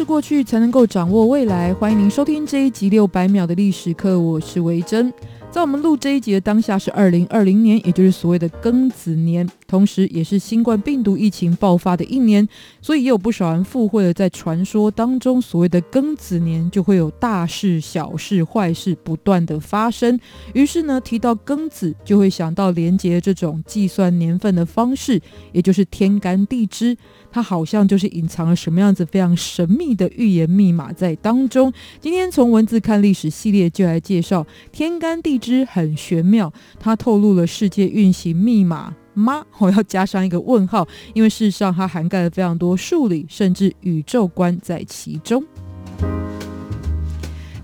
是过去，才能够掌握未来。欢迎您收听这一集六百秒的历史课，我是维珍。在我们录这一集的当下是二零二零年，也就是所谓的庚子年，同时也是新冠病毒疫情爆发的一年，所以也有不少人附会了在传说当中，所谓的庚子年就会有大事、小事、坏事不断的发生。于是呢，提到庚子，就会想到连接这种计算年份的方式，也就是天干地支。它好像就是隐藏了什么样子非常神秘的预言密码在当中。今天从文字看历史系列就来介绍天干地支很玄妙，它透露了世界运行密码吗？我要加上一个问号，因为事实上它涵盖了非常多数理甚至宇宙观在其中。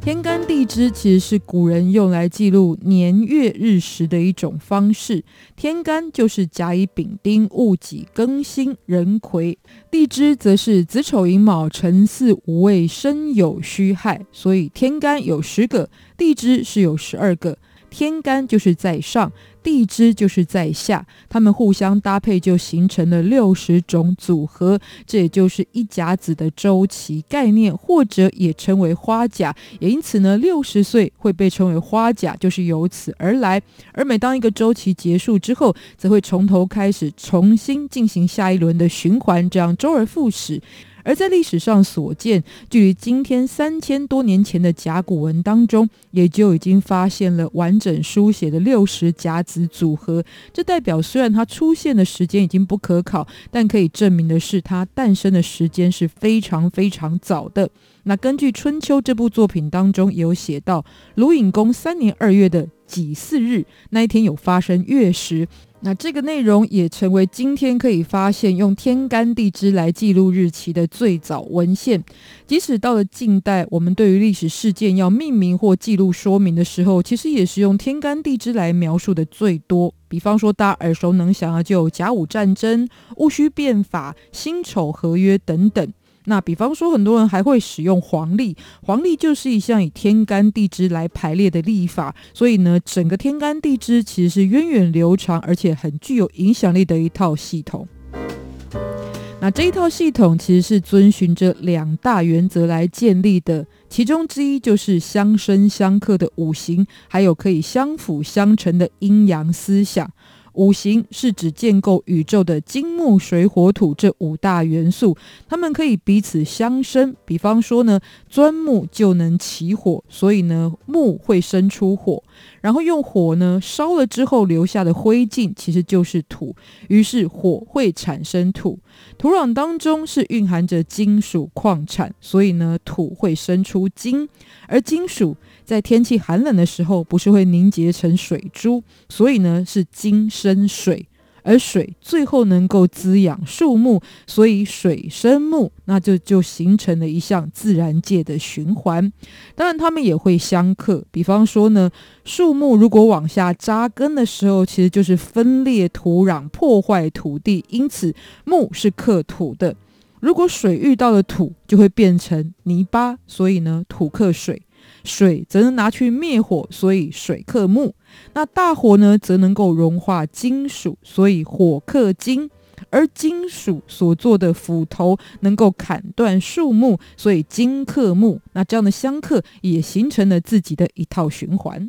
天干地支其实是古人用来记录年月日时的一种方式。天干就是甲乙丙丁戊己庚辛壬癸，地支则是子丑寅卯辰巳午未申酉戌亥。所以天干有十个，地支是有十二个。天干就是在上。地支就是在下，它们互相搭配就形成了六十种组合，这也就是一甲子的周期概念，或者也称为花甲。也因此呢，六十岁会被称为花甲，就是由此而来。而每当一个周期结束之后，则会从头开始，重新进行下一轮的循环，这样周而复始。而在历史上所见，距离今天三千多年前的甲骨文当中，也就已经发现了完整书写的六十甲子组合。这代表，虽然它出现的时间已经不可考，但可以证明的是，它诞生的时间是非常非常早的。那根据《春秋》这部作品当中有写到，鲁隐公三年二月的己巳日那一天有发生月食。那这个内容也成为今天可以发现用天干地支来记录日期的最早文献。即使到了近代，我们对于历史事件要命名或记录说明的时候，其实也是用天干地支来描述的最多。比方说，大家耳熟能详的就有甲午战争、戊戌变法、辛丑合约等等。那比方说，很多人还会使用黄历，黄历就是一项以天干地支来排列的历法，所以呢，整个天干地支其实是源远流长，而且很具有影响力的一套系统。那这一套系统其实是遵循着两大原则来建立的，其中之一就是相生相克的五行，还有可以相辅相成的阴阳思想。五行是指建构宇宙的金木水火土这五大元素，它们可以彼此相生。比方说呢，钻木就能起火，所以呢，木会生出火。然后用火呢烧了之后留下的灰烬其实就是土，于是火会产生土。土壤当中是蕴含着金属矿产，所以呢，土会生出金，而金属在天气寒冷的时候不是会凝结成水珠，所以呢，是金生水。而水最后能够滋养树木，所以水生木，那就就形成了一项自然界的循环。当然，它们也会相克。比方说呢，树木如果往下扎根的时候，其实就是分裂土壤、破坏土地，因此木是克土的。如果水遇到了土，就会变成泥巴，所以呢，土克水。水则能拿去灭火，所以水克木。那大火呢，则能够融化金属，所以火克金。而金属所做的斧头能够砍断树木，所以金克木。那这样的相克也形成了自己的一套循环。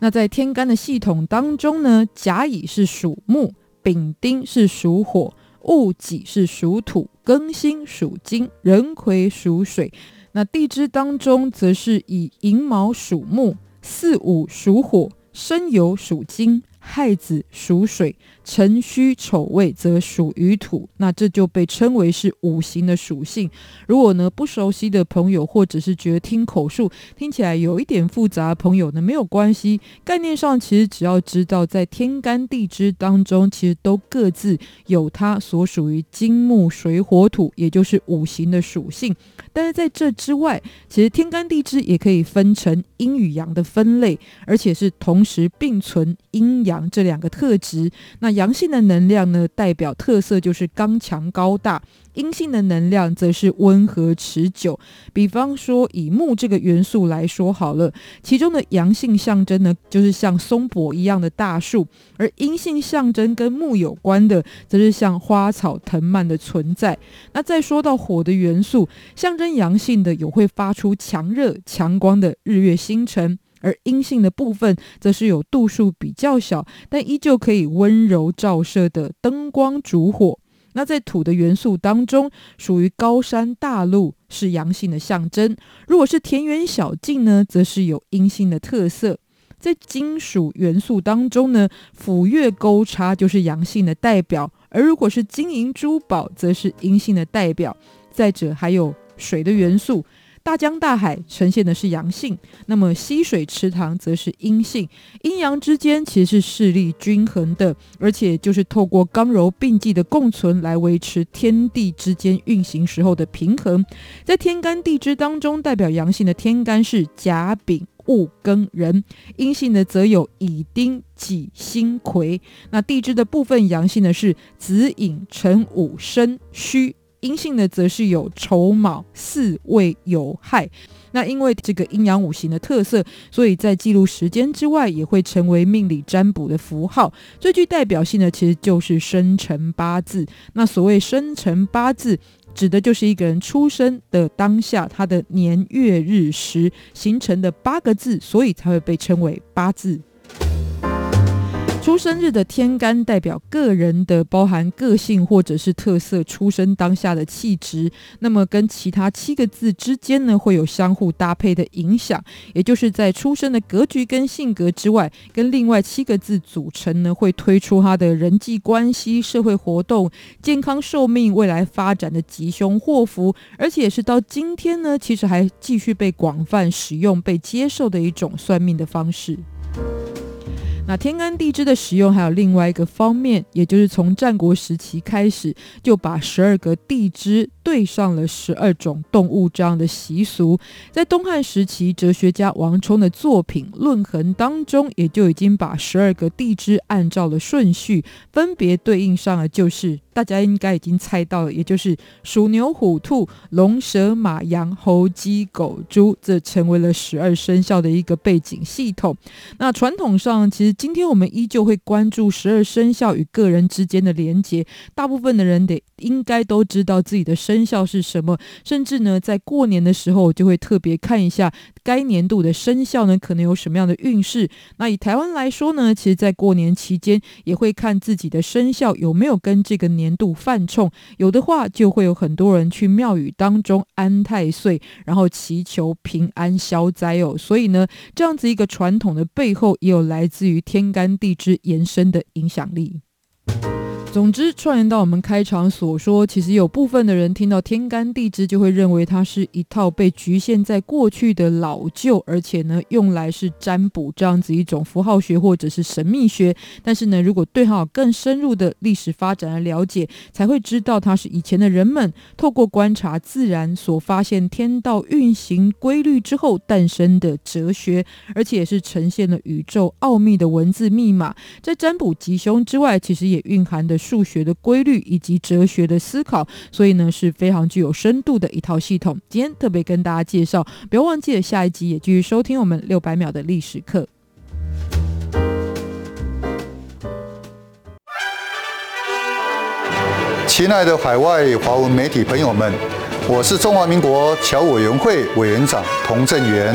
那在天干的系统当中呢，甲乙是属木，丙丁是属火，戊己是属土，庚辛属金，壬癸属水。那地支当中，则是以寅卯属木，巳午属火，申酉属金，亥子属水，辰戌丑未则属于土。那这就被称为是五行的属性。如果呢不熟悉的朋友，或者是觉得听口述听起来有一点复杂朋友呢，没有关系。概念上其实只要知道，在天干地支当中，其实都各自有它所属于金木水火土，也就是五行的属性。但是在这之外，其实天干地支也可以分成阴与阳的分类，而且是同时并存阴阳阳这两个特质。那阳性的能量呢，代表特色就是刚强高大。阴性的能量则是温和持久。比方说，以木这个元素来说好了，其中的阳性象征呢，就是像松柏一样的大树；而阴性象征跟木有关的，则是像花草藤蔓的存在。那再说到火的元素，象征阳性的有会发出强热强光的日月星辰，而阴性的部分，则是有度数比较小，但依旧可以温柔照射的灯光烛火。那在土的元素当中，属于高山大路是阳性的象征；如果是田园小径呢，则是有阴性的特色。在金属元素当中呢，斧钺钩叉就是阳性的代表；而如果是金银珠宝，则是阴性的代表。再者，还有水的元素。大江大海呈现的是阳性，那么溪水池塘则是阴性。阴阳之间其实是势力均衡的，而且就是透过刚柔并济的共存来维持天地之间运行时候的平衡。在天干地支当中，代表阳性的天干是甲丙戊庚壬，阴性的则有乙丁己辛癸。那地支的部分阳性的是子寅辰午申戌。阴性的则是有丑卯巳未有亥，那因为这个阴阳五行的特色，所以在记录时间之外，也会成为命理占卜的符号。最具代表性的其实就是生辰八字。那所谓生辰八字，指的就是一个人出生的当下，他的年月日时形成的八个字，所以才会被称为八字。出生日的天干代表个人的包含个性或者是特色，出生当下的气质，那么跟其他七个字之间呢，会有相互搭配的影响，也就是在出生的格局跟性格之外，跟另外七个字组成呢，会推出他的人际关系、社会活动、健康寿命、未来发展的吉凶祸福，而且也是到今天呢，其实还继续被广泛使用、被接受的一种算命的方式。那天干地支的使用还有另外一个方面，也就是从战国时期开始，就把十二个地支对上了十二种动物这样的习俗。在东汉时期，哲学家王充的作品《论衡》当中，也就已经把十二个地支按照了顺序，分别对应上了，就是。大家应该已经猜到了，也就是鼠、牛、虎、兔、龙、蛇、马、羊、猴、鸡、狗、猪，这成为了十二生肖的一个背景系统。那传统上，其实今天我们依旧会关注十二生肖与个人之间的连结。大部分的人得应该都知道自己的生肖是什么，甚至呢，在过年的时候就会特别看一下该年度的生肖呢，可能有什么样的运势。那以台湾来说呢，其实，在过年期间也会看自己的生肖有没有跟这个。年度犯冲，有的话就会有很多人去庙宇当中安太岁，然后祈求平安消灾哦。所以呢，这样子一个传统的背后，也有来自于天干地支延伸的影响力。总之，串联到我们开场所说，其实有部分的人听到天干地支，就会认为它是一套被局限在过去的老旧，而且呢，用来是占卜这样子一种符号学或者是神秘学。但是呢，如果对它有更深入的历史发展的了解，才会知道它是以前的人们透过观察自然所发现天道运行规律之后诞生的哲学，而且也是呈现了宇宙奥秘的文字密码。在占卜吉凶之外，其实也蕴含的。数学的规律以及哲学的思考，所以呢是非常具有深度的一套系统。今天特别跟大家介绍，不要忘记了下一集也继续收听我们六百秒的历史课。亲爱的海外华文媒体朋友们，我是中华民国侨委员会委员长童振源。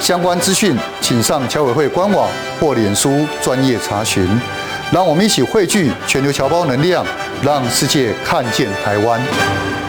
相关资讯请上侨委会官网或脸书专业查询。让我们一起汇聚全球侨胞能量，让世界看见台湾。